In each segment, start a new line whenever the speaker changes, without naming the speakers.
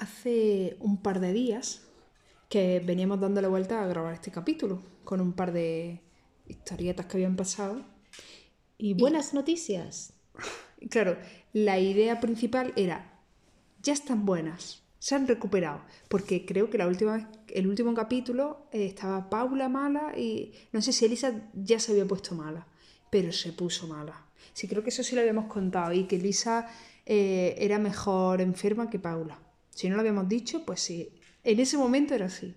hace un par de días que veníamos dándole vuelta a grabar este capítulo con un par de historietas que habían pasado.
Y buenas noticias.
Claro, la idea principal era, ya están buenas, se han recuperado, porque creo que la última el último capítulo eh, estaba Paula mala y no sé si Elisa ya se había puesto mala, pero se puso mala. Sí, creo que eso sí lo habíamos contado y que Elisa eh, era mejor enferma que Paula. Si no lo habíamos dicho, pues sí, en ese momento era así.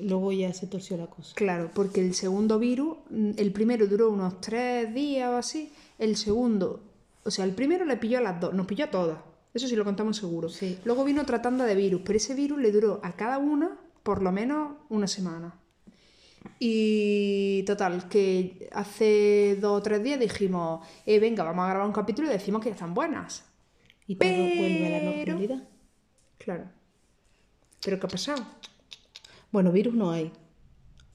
Luego ya se torció la cosa.
Claro, porque el segundo virus, mm, el primero duró unos tres días o así, el segundo, o sea, el primero le pilló a las dos, nos pilló a todas, eso sí lo contamos seguro.
Sí.
Luego vino otra tanda de virus, pero ese virus le duró a cada una por lo menos una semana. Y total, que hace dos o tres días dijimos, eh, venga, vamos a grabar un capítulo y decimos que ya están buenas.
Y todo vuelve a la
Pero-
normalidad.
Claro. ¿Pero qué ha pasado?
Bueno, virus no hay,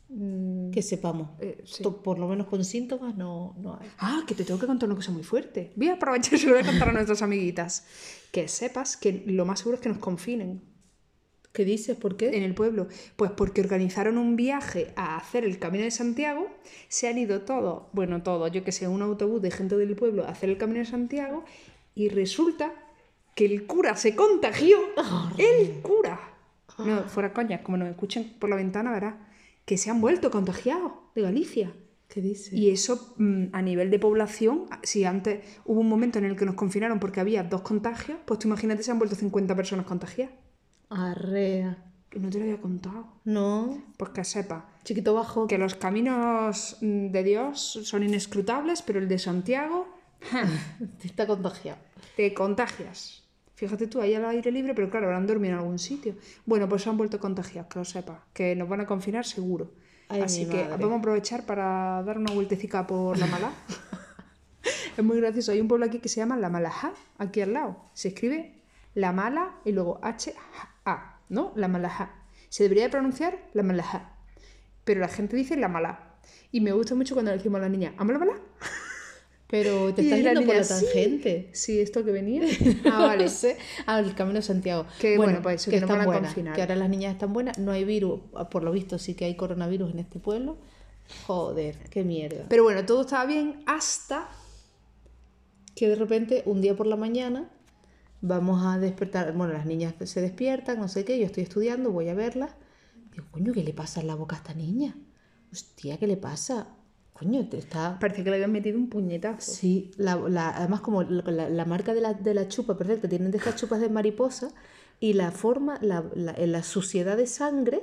Mm,
que sepamos.
eh, sí.
Por lo menos con síntomas no, no hay.
Ah, que te tengo que contar una cosa muy fuerte. Voy a aprovechar y voy a contar a nuestras amiguitas. Que sepas que lo más seguro es que nos confinen
¿Qué dices? ¿Por qué?
en el pueblo. Pues porque organizaron un viaje a hacer el Camino de Santiago. Se han ido todos, bueno, todos, yo que sé, un autobús de gente del pueblo a hacer el Camino de Santiago. Y resulta que el cura se contagió. ¡El cura! No, fuera coña, como nos escuchen por la ventana, verás que se han vuelto contagiados de Galicia.
¿Qué dices?
Y eso mm, a nivel de población, si antes hubo un momento en el que nos confinaron porque había dos contagios, pues tú imagínate se han vuelto 50 personas contagiadas.
Arrea.
No te lo había contado.
No.
Pues que sepa
Chiquito bajo.
que los caminos mm, de Dios son inescrutables, pero el de Santiago
Está contagiado.
te contagias. Fíjate tú, ahí al aire libre, pero claro, habrán dormido en algún sitio. Bueno, pues se han vuelto contagiados, que lo sepa. Que nos van a confinar seguro.
Ay,
Así que
madre.
vamos a aprovechar para dar una vueltecica por La Mala. es muy gracioso. Hay un pueblo aquí que se llama La Malajá, aquí al lado. Se escribe La Mala y luego H-A, ¿no? La Malajá. Se debería de pronunciar La Malajá. Pero la gente dice La Mala. Y me gusta mucho cuando le decimos a la niña, ¿amo la mala?
Pero te estás yendo por la tangente.
Sí, esto que venía. Ah, vale.
No sé. Ah, el Camino de Santiago.
Que, bueno, pues eso,
que
que
están buenas.
confinar.
Que ahora las niñas están buenas. No hay virus. Por lo visto sí que hay coronavirus en este pueblo. Joder, qué mierda.
Pero bueno, todo estaba bien hasta
Que de repente, un día por la mañana, vamos a despertar. Bueno, las niñas se despiertan, no sé qué. Yo estoy estudiando, voy a verlas. Digo, coño, ¿qué le pasa en la boca a esta niña? Hostia, ¿qué le pasa? Coño, te está.
Parece que le habían metido un puñetazo.
Sí, la, la- además como la, la- marca de la, de la chupa, perfecto, tienen de estas chupas de mariposa y la forma, la, la, en la suciedad de sangre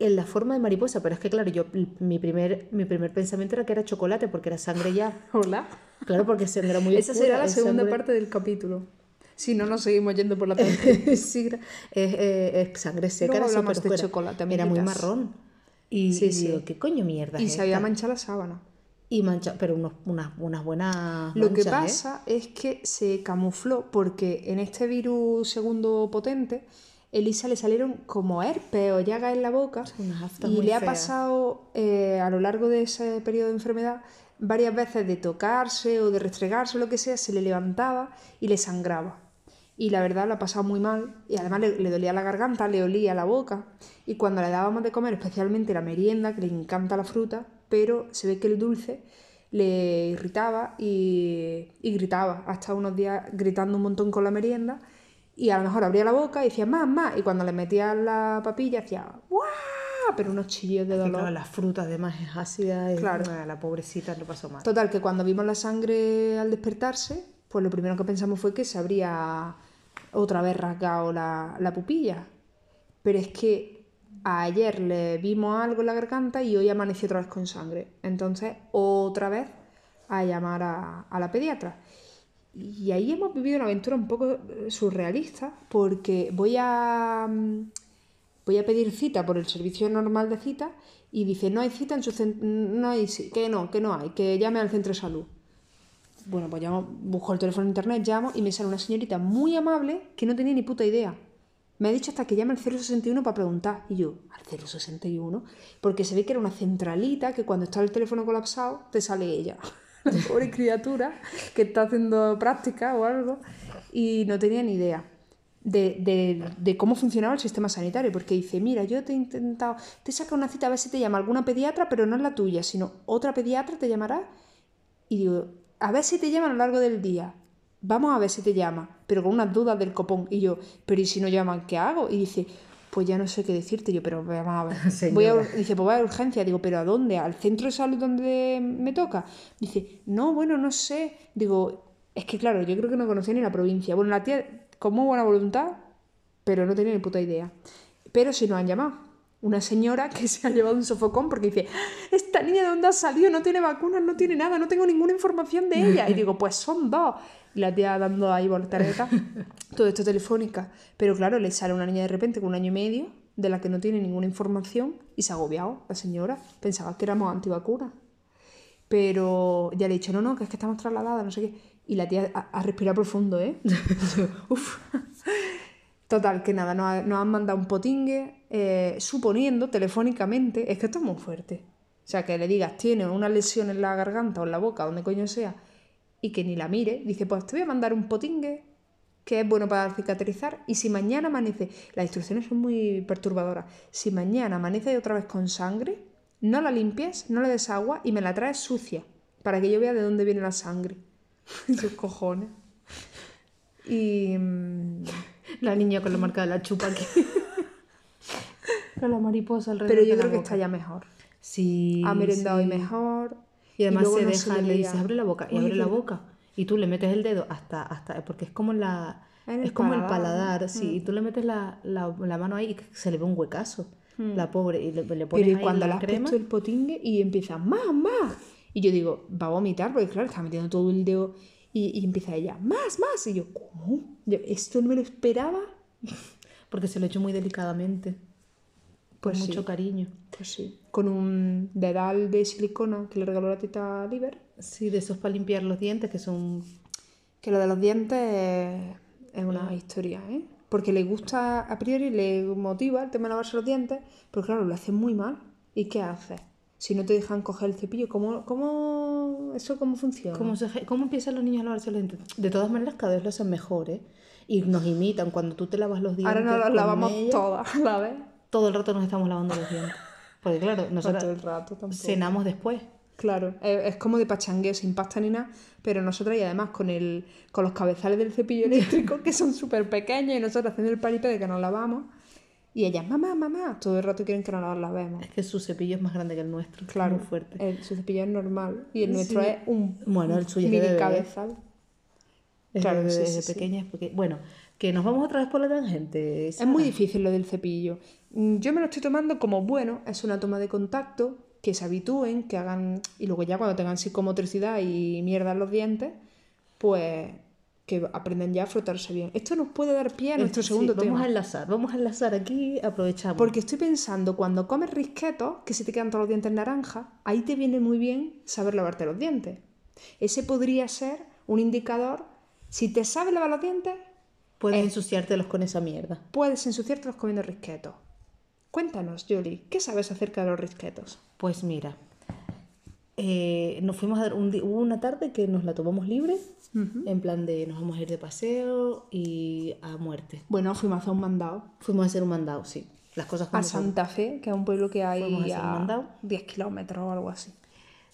en la forma de mariposa, pero es que claro, yo mi primer, mi primer pensamiento era que era chocolate porque era sangre ya.
Hola.
Claro, porque sangre era muy
Esa
oscura,
será la
es
segunda
sangre-
parte del capítulo. Si no, nos seguimos yendo por la tangente.
sí, era- es, eh, es sangre seca,
Luego
era
de chocolate,
Era muy marrón. Y,
Sí,
y
sí.
digo, ¿qué coño mierda
y
es
se había manchado la sábana.
Y mancha, pero unos, unas, unas buenas
Lo que
¿eh?
pasa es que se camufló porque en este virus segundo potente, Elisa le salieron como herpes o llagas en la boca y le ha
feas.
pasado eh, a lo largo de ese periodo de enfermedad varias veces de tocarse o de restregarse o lo que sea, se le levantaba y le sangraba. Y la verdad lo ha pasado muy mal y además le, le dolía la garganta, le olía la boca y cuando le dábamos de comer, especialmente la merienda, que le encanta la fruta, pero se ve que el dulce le irritaba y, y gritaba, hasta unos días gritando un montón con la merienda y a lo mejor abría la boca y decía más, más y cuando le metía la papilla hacía ¡guau! pero unos chillos de dolor.
claro, las frutas además es ácida y
Claro.
la pobrecita lo pasó mal.
Total, que cuando vimos la sangre al despertarse, pues lo primero que pensamos fue que se habría otra vez rasgado la, la pupilla. Pero es que ayer le vimos algo en la garganta y hoy amaneció otra vez con sangre. Entonces, otra vez a llamar a, a la pediatra. Y ahí hemos vivido una aventura un poco eh, surrealista, porque voy a, mm, voy a pedir cita por el servicio normal de cita y dice, no hay cita en su centro, no hay, que no, que no hay, que llame al centro de salud. Bueno, pues llamo, busco el teléfono en internet, llamo y me sale una señorita muy amable que no tenía ni puta idea. Me ha dicho hasta que llame al 061 para preguntar. Y yo, ¿al 061? Porque se ve que era una centralita que cuando está el teléfono colapsado te sale ella. La pobre criatura que está haciendo práctica o algo y no tenía ni idea. de, de- de cómo funcionaba el sistema sanitario, porque dice, mira, yo te he intentado, te saca una cita a ver si te llama alguna pediatra, pero no es la tuya, sino otra pediatra te llamará. Y digo, a ver si te llama a lo largo del día. Vamos a ver si te llama, pero con unas dudas del copón. Y yo, pero ¿y si no llaman, qué hago? Y dice, pues ya no sé qué decirte. yo, pero vamos a ver. Voy a, dice, pues voy a urgencia. Digo, ¿pero a dónde? ¿Al centro de salud donde me toca? Dice, no, bueno, no sé. Digo, es que claro, yo creo que no conocía ni la provincia. Bueno, la tía, con muy buena voluntad, pero no tenía ni puta idea. Pero sí nos han llamado. Una señora que se ha llevado un sofocón porque dice, esta niña de dónde ha salido, no tiene vacunas, no tiene nada, no tengo ninguna información de ella. Y digo, pues son dos. Y la tía dando ahí voltaretas, todo esto telefónica. Pero claro, le sale una niña de repente con un año y medio, de la que no tiene ninguna información, y se ha agobiado la señora. Pensaba que éramos antivacunas. Pero ya le he dicho, no, no, que es que estamos trasladadas, no sé qué. Y la tía ha, ha respirado profundo, ¿eh? Uf. Total, que nada, nos, ha- nos han mandado un potingue, eh, suponiendo telefónicamente, es que esto es muy fuerte. O sea, que le digas, tiene una lesión en la garganta o en la boca, donde coño sea, y que ni la mire, dice, pues te voy a mandar un potingue que es bueno para cicatrizar, y si mañana amanece, las instrucciones son muy perturbadoras, si mañana amanece otra vez con sangre, no la limpies, no le des agua y me la traes sucia, para que yo vea de dónde viene la sangre. Sus cojones. Y... mm,
La niña con la marca de la chupa aquí. con la mariposa alrededor
Pero yo
de la
creo que está ya mejor.
Sí.
Ha merendado
sí.
y mejor.
Y además se
no
deja,
le
le, dices, abre la boca, y abre la boca. Y tú le metes el dedo hasta, hasta porque es como la,
el
es como el
paladar,
paladar, sí, y tú le metes la, la, la mano ahí y se le ve un huecazo, la pobre, y le, le pones
Pero y
ahí
cuando
la
has
crema,
puesto el potingue y empieza, más, más. Y yo digo, va a vomitar, porque claro, está metiendo todo el dedo. Y, y empieza ella, más, más. Y yo, ¿cómo? Yo, esto no me lo esperaba.
porque se lo he hecho muy delicadamente, con
Pues sí.
mucho cariño.
Pues sí. Con un dedal de silicona que le regaló la tita Liber.
Sí, de esos para limpiar los dientes que son...
Que lo de los dientes es, una historia, ¿eh? Porque le gusta, a priori le motiva el tema de lavarse los dientes, pero claro, lo hace muy mal. ¿Y qué haces? Si no te dejan coger el cepillo, ¿cómo, cómo eso cómo funciona?
¿Cómo, se- ¿Cómo empiezan los niños a lavarse los dientes? De todas maneras, cada vez lo hacen mejor, ¿eh? Y nos imitan cuando tú te lavas los dientes.
Ahora nos las
con
lavamos todas vez.
Todo el rato nos estamos lavando los dientes. Porque claro,
No
nosotros
todo el rato tampoco.
cenamos después.
Claro, es, es como de pachangueo, sin pasta ni nada, pero nosotras y además con el con los cabezales del cepillo eléctrico que son súper pequeños y nosotros haciendo el paripé de que nos lavamos y ellas, mamá, mamá, todo el rato quieren que nos lavemos.
Es que su cepillo es más grande que el nuestro.
Claro,
Muy fuerte.
el- su cepillo es normal y el nuestro es un
Bueno, el suyo es de
mini
bebé.
cabezal. Claro,
desde
sí, sí.
pequeñas. Porque, bueno, que nos vamos otra vez por la tangente.
Es muy difícil lo del cepillo. Mm, Yo me lo estoy tomando como bueno, es una toma de contacto, que se habitúen, que hagan. Y luego ya cuando tengan psicomotricidad y mierda en los dientes, pues que aprendan ya a frotarse bien. Esto nos puede dar pie a nuestro segundo
vamos
tema.
a enlazar, vamos a enlazar aquí, aprovechamos.
Porque estoy pensando, cuando comes risquetos, que se te quedan todos los dientes naranja, ahí te viene muy bien saber lavarte los dientes. Ese podría ser un indicador. Si te sabes lavar los dientes,
Puedes ensuciártelos con esa mierda.
puedes ensuciártelos comiendo risquetos. Cuéntanos, Jolie, ¿qué sabes acerca de los risquetos?
Pues mira, eh, nos fuimos a dar un hubo una tarde que nos la tomamos libre, en plan de nos vamos a ir de paseo y a muerte.
Bueno, fuimos a hacer un mandado
Fuimos a hacer un mandado, sí. Las cosas
a
como son.
Santa Fe, que es un pueblo que hay
a
a
mandado.
10 kilómetros o algo así.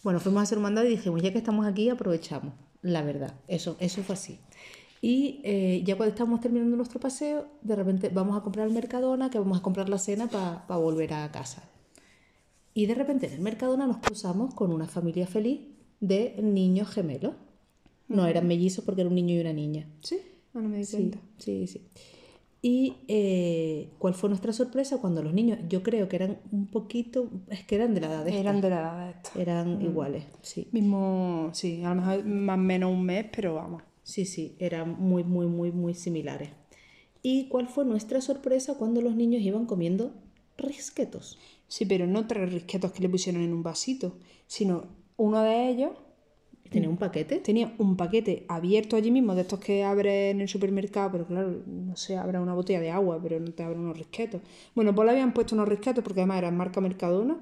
Bueno, fuimos a hacer un mandado y dijimos, ya que estamos aquí, aprovechamos. La verdad, eso, eso fue así. Y eh, ya cuando estábamos terminando nuestro paseo, de repente vamos a comprar al Mercadona, que vamos a comprar la cena para volver a casa. Y de repente en el Mercadona nos cruzamos con una familia feliz de niños gemelos. No eran mellizos porque era un niño y una niña.
¿Sí? No, no me di
Sí,
cuenta.
sí, sí. Y eh, cuál fue nuestra sorpresa cuando los niños, yo creo que eran un poquito, es que eran de la edad de esta,
Eran de la edad de esta.
eran iguales, sí.
Mismo, sí, a lo mejor más o menos un mes, pero vamos.
Sí, sí, eran muy, muy, muy, muy similares. ¿Y cuál fue nuestra sorpresa cuando los niños iban comiendo risquetos?
Sí, pero no tres risquetos que le pusieron en un vasito, sino uno de ellos
Tenía un paquete.
tenía un paquete abierto allí mismo, de estos que abres en el supermercado, pero claro, no sé, abre una botella de agua, pero no te abren unos risquetos. Bueno, pues le habían puesto unos risquetos porque además eran marca Mercadona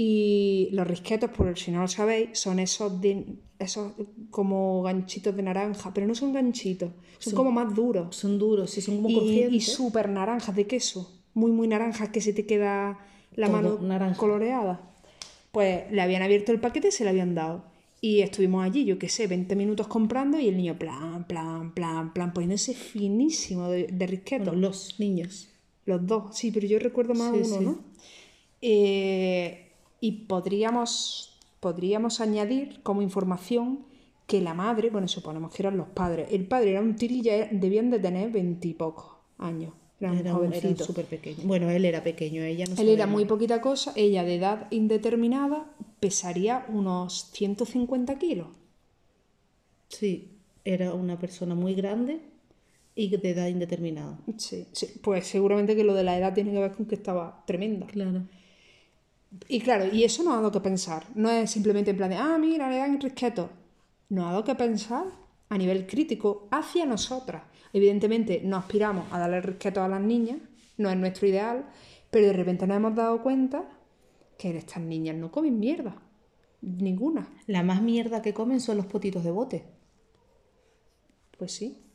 Y los risquetos, por si no lo sabéis, son esos, de, esos como ganchitos de naranja, pero no son ganchitos, son, como más duros.
Son duros, sí, son como
Y, y súper naranjas de queso, muy, muy naranjas, que se te queda la
Todo
mano
naranja.
coloreada. Pues le habían abierto el paquete y se le habían dado. Y estuvimos allí, yo qué sé, 20 minutos comprando y el niño plan, plan, plan, plan, poniéndose finísimo de, de risquetos.
Bueno, los niños.
Los dos, sí, pero yo recuerdo más
Sí,
uno,
sí.
¿no? Eh, y podríamos, podríamos añadir como información que la madre, bueno, suponemos que eran los padres. El padre era un tirilla, debían de tener veintipocos años. Era un
Era, un- era
jovencito.
súper pequeño. Bueno, él era pequeño, ella no
Él era muy
nada.
poquita cosa, ella de edad indeterminada pesaría unos 150 kilos.
Sí, era una persona muy grande y de edad indeterminada.
Sí, sí, pues seguramente que lo de la edad tiene que ver con que estaba tremenda.
Claro.
Y claro, y eso nos ha dado que pensar. No es simplemente en plan de, ah, mira, le dan risquetos. Nos ha dado que pensar a nivel crítico hacia nosotras. Evidentemente no aspiramos a darle risquetos a las niñas, no es nuestro ideal, pero de repente nos hemos dado cuenta que estas niñas no comen mierda. Ninguna.
La más mierda que comen son los potitos de bote.
Pues sí.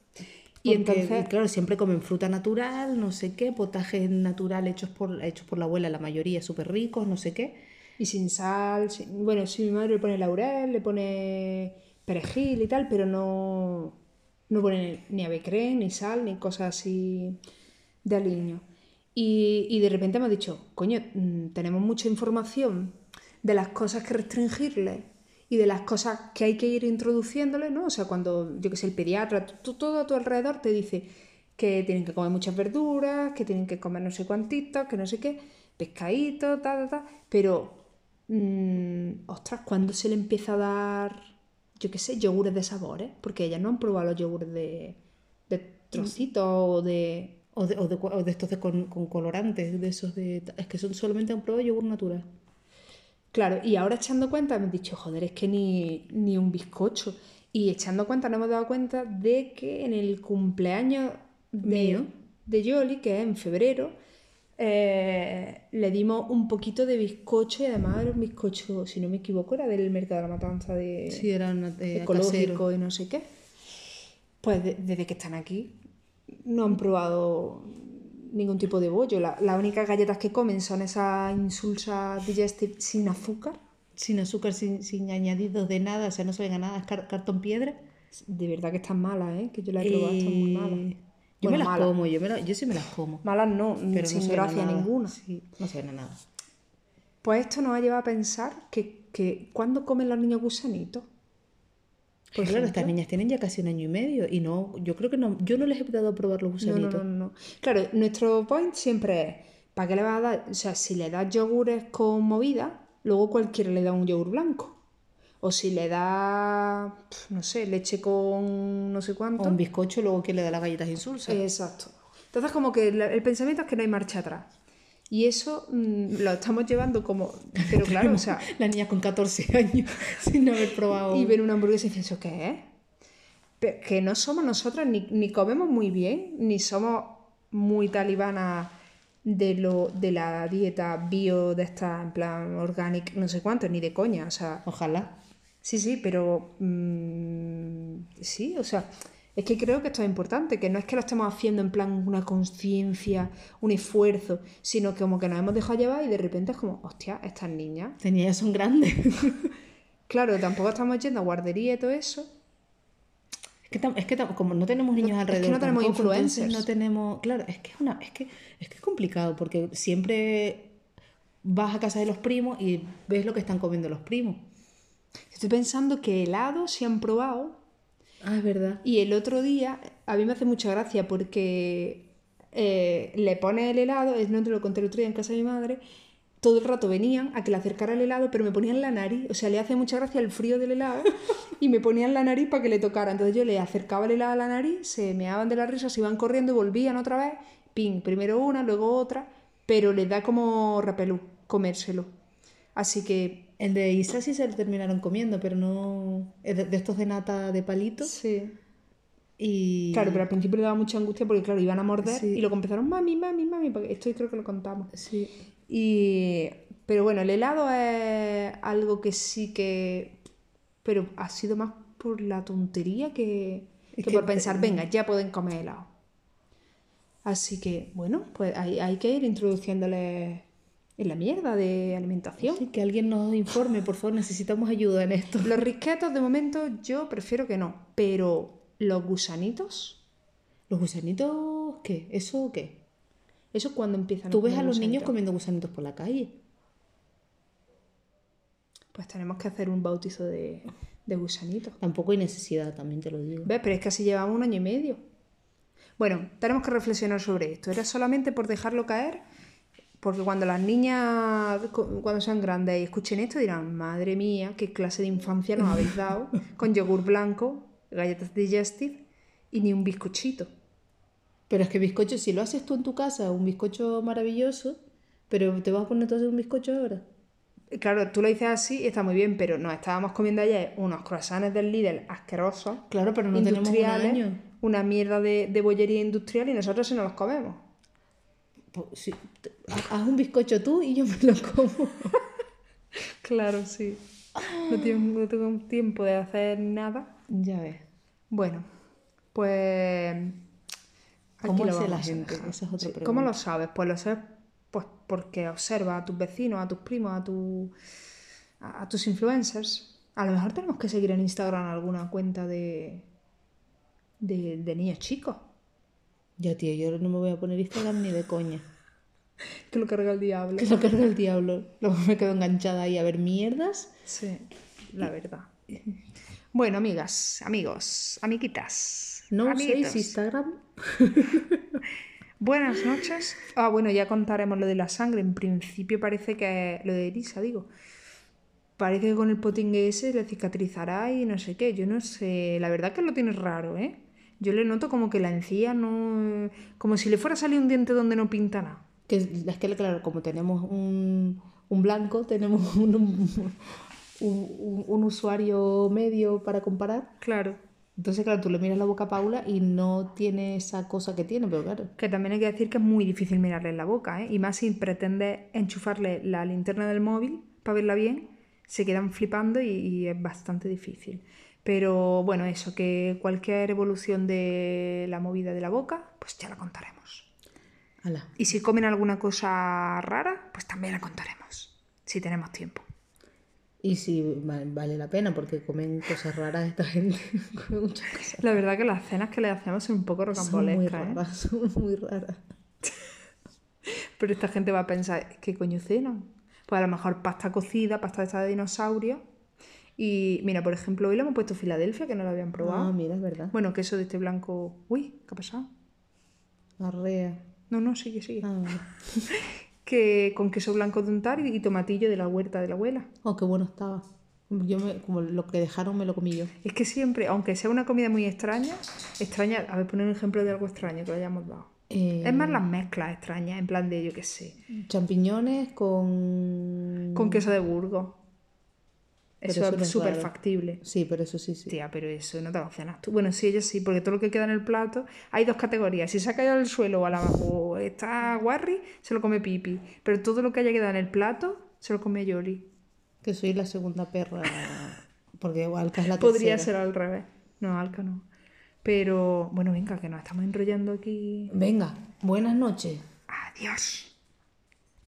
Y entonces,
claro, siempre comen fruta natural, no sé qué, potajes natural hechos por, hechos por la abuela, la mayoría súper ricos, no sé qué.
y sin sal, sin- bueno, sí, mi madre le pone laurel, le pone perejil y tal, pero no, no pone ni avecrén, ni sal, ni cosas así de aliño. Y, y de repente hemos dicho, coño, mm, tenemos mucha información de las cosas que restringirle y de las cosas que hay que ir introduciéndole, ¿no? O sea, cuando, yo que sé, el pediatra, todo a tu alrededor te dice que tienen que comer muchas verduras, que tienen que comer no sé cuantitos, que no sé qué, pescadito, ta, ta, ta, pero, mm, ostras, ¿cuándo se le empieza a dar, yo qué sé, yogures de sabores? Porque ellas no han probado los yogures de, de trocitos o de...
O de, o de, o de estos con, con colorantes, de esos de... Es que son solamente un prueba yogur natural.
Claro, y ahora echando cuenta hemos dicho, joder, es que ni, ni un bizcocho. Y echando cuenta nos hemos dado cuenta de que en el cumpleaños de,
Mío.
de Yoli, que es en febrero, eh, le dimos un poquito de bizcocho y además era un bizcocho, si no me equivoco, era del mercado de la matanza de
Sí, eran eh,
ecológico y no sé qué. Pues de- desde que están aquí no han probado ningún tipo de bollo. La- las únicas galletas que comen son esas insulsas digestive sin azúcar.
Sin azúcar, sin, sin añadidos de nada, o sea, no saben a nada, es car- cartón piedra.
De verdad que están malas, ¿eh? Que yo las he probado, están muy
Eh,
malas.
Yo
Bueno,
me las
malas.
como, yo, me la- yo sí me las como.
Malas no,
Pero
sin
no
gracia ninguna.
Sí, no saben a nada.
Pues esto nos ha llevado a pensar que, que ¿cuándo comen los niños gusanitos? Por
Pues claro, estas niñas tienen ya casi un año y medio y no, yo creo que no, yo no les he dado a probar los gusanitos.
no, no, no. Claro, nuestro point siempre es, ¿para qué le vas a dar? O sea, si le das yogures con movida, luego cualquiera le da un yogur blanco. O si le da, no sé, leche con no sé cuánto.
O un bizcocho, luego que le da las galletas insulsas.
Exacto. Entonces, como que el pensamiento es que no hay marcha atrás. Y eso mm, lo estamos llevando como. Pero claro, o sea,
Las niñas con 14 años sin haber probado.
y ver una hamburguesa y decir, ¿eso qué es? Pero que no somos nosotras, ni, ni comemos muy bien, ni somos muy talibanas de, lo, de la dieta bio, de esta, en plan, organic, no sé cuánto, ni de coña, o sea.
Ojalá.
Sí, sí, pero mm, sí, o sea, es que creo que esto es importante, que no es que lo estemos haciendo en plan una conciencia, un esfuerzo, sino que como que nos hemos dejado llevar y de repente es como, hostia, estas niñas.
Estas niñas son grandes.
Claro, tampoco estamos yendo a guardería y todo eso.
Es que, es que como no tenemos niños
es que
alrededor.
no tenemos
tampoco,
influencers.
No tenemos. Claro, es que es una, es que, es que es complicado, porque siempre vas a casa de los primos y ves lo que están comiendo los primos.
Estoy pensando que helado se han probado
Ah, es verdad.
y el otro día, a mí me hace mucha gracia porque eh, le pone el helado, es- no te lo conté el otro día en casa de mi madre, todo el rato venían a que le acercara el helado, pero me ponían la nariz, o sea, le hace mucha gracia el frío del helado y me ponían la nariz para que le tocara. Entonces yo le acercaba el helado a la nariz, se meaban de la risa, se iban corriendo y volvían otra vez, ping, primero una, luego otra, pero les da como repelú comérselo. Así que
El de Isa sí se lo terminaron comiendo, pero no. De, de estos de nata de palito.
sí.
Y.
Claro, pero al principio le daba mucha angustia porque, claro, iban a morder
Sí.
y luego empezaron, mami, mami, mami, porque esto creo que lo contamos.
Sí.
Y, Pero bueno, el helado es algo que sí que... Pero ha sido más por la tontería que, que
que-
por pensar, venga, ya pueden comer helado. Así que, bueno, pues hay, hay que ir introduciéndole en la mierda de alimentación.
Sí, que alguien nos informe, por favor, necesitamos ayuda en esto.
Los risquetos, de momento, yo prefiero que no. Pero los gusanitos,
¿Los gusanitos qué? ¿Eso qué?
eso es cuando empiezan
Tú ves
comer
a los niños comiendo gusanitos por la calle.
Pues tenemos que hacer un bautizo de, de gusanitos.
Tampoco hay necesidad, también te lo digo.
¿Ves? Pero es que así llevamos un año y medio. Bueno, tenemos que reflexionar sobre esto. Era solamente por dejarlo caer, porque cuando las niñas, cu- cuando sean grandes y escuchen esto, dirán, madre mía, qué clase de infancia nos habéis dado, con yogur blanco, galletas digestive y ni un bizcochito.
Pero es que bizcocho, si lo haces tú en tu casa, un bizcocho maravilloso, pero te vas a poner todo un bizcocho ahora.
Claro, tú lo dices así y está muy bien, pero nos estábamos comiendo ayer unos croissants del Lidl asquerosos,
Claro, pero no tenemos un
industriales,
año.
una mierda de, de bollería industrial y nosotros se nos los comemos.
Te- haz un bizcocho tú y yo me lo como.
Claro, sí. No tengo, no tengo tiempo de hacer nada.
ya ves.
Bueno, pues.
¿Cómo
lo
la gente? Esa es otra
Sí. ¿Cómo lo sabes? Pues lo sabes pues porque observas a tus vecinos, a tus primos, a, tu, a, a tus influencers. A lo mejor tenemos que seguir en Instagram alguna cuenta de, de, de niños chicos.
Ya, tío, yo no me voy a poner Instagram ni de coña.
Que lo carga el diablo.
Que lo carga el diablo. Luego me quedo enganchada ahí a ver mierdas.
Sí, la verdad. Bueno, amigas, amigos, amiguitas.
No
amiguitos.
uséis Instagram.
Buenas noches. Ah, bueno, ya contaremos lo de la sangre. En principio parece que lo de Elisa, digo. Parece que con el potingue ese le cicatrizará y no sé qué. Yo no sé. La verdad que lo tiene raro, ¿eh? Yo le noto como que la encía no. Como si le fuera a salir un diente donde no pinta nada.
Que es que, claro, como tenemos un, un blanco, tenemos un, un, un- un usuario medio para comparar.
Claro.
Entonces, claro, tú le miras la boca a Paula y no tiene esa cosa que tiene, pero claro.
Que también hay que decir que es muy difícil mirarle en la boca, ¿eh? Y más si pretende enchufarle la linterna del móvil para verla bien, se quedan flipando y, y es bastante difícil. Pero bueno, eso, que cualquier evolución de la movida de la boca, pues ya la contaremos.
Ala.
Y si comen alguna cosa rara, pues también la contaremos, si tenemos tiempo.
Y va- vale la pena porque comen cosas raras esta gente. Comen muchas cosas.
La verdad que las cenas que le hacemos son un poco
Son muy
rocambolescas, ¿eh?
son muy raras.
Pero esta gente va a pensar, ¿qué coño cenan? Pues a lo mejor pasta cocida, pasta esta de dinosaurio. Y mira, por ejemplo, hoy le hemos puesto Filadelfia, que no lo habían probado.
Ah, mira, es verdad.
Bueno, queso de este blanco. Uy, ¿qué ha pasado?
Arrea.
No, no, sigue, sigue.
Ah, vale.
Que con queso blanco de untar y, y tomatillo de la huerta de la abuela.
Oh, qué bueno estaba. Yo me, como lo que dejaron me lo comí yo.
Es que siempre, aunque sea una comida muy extraña, extraña, a ver, poner un ejemplo de algo extraño que le hayamos dado.
Eh,
Es más las mezclas extrañas, en plan de, yo qué sé,
champiñones con...
con queso de Burgos. Eso es súper factible.
Sí, pero eso sí, sí.
Tía, pero eso no te lo cenas tú. Bueno, sí, ella sí, porque todo lo que queda en el plato, hay dos categorías. Si se ha caído al suelo o, a la- o está guarri, se lo come Pipi. Pero todo lo que haya quedado en el plato, se lo come Yoli.
Que soy la segunda perra. Porque Alca es la
Podría
tercera.
ser al revés. No, Alca no. Pero, bueno, venga, que nos estamos enrollando aquí.
Venga, buenas noches.
Adiós.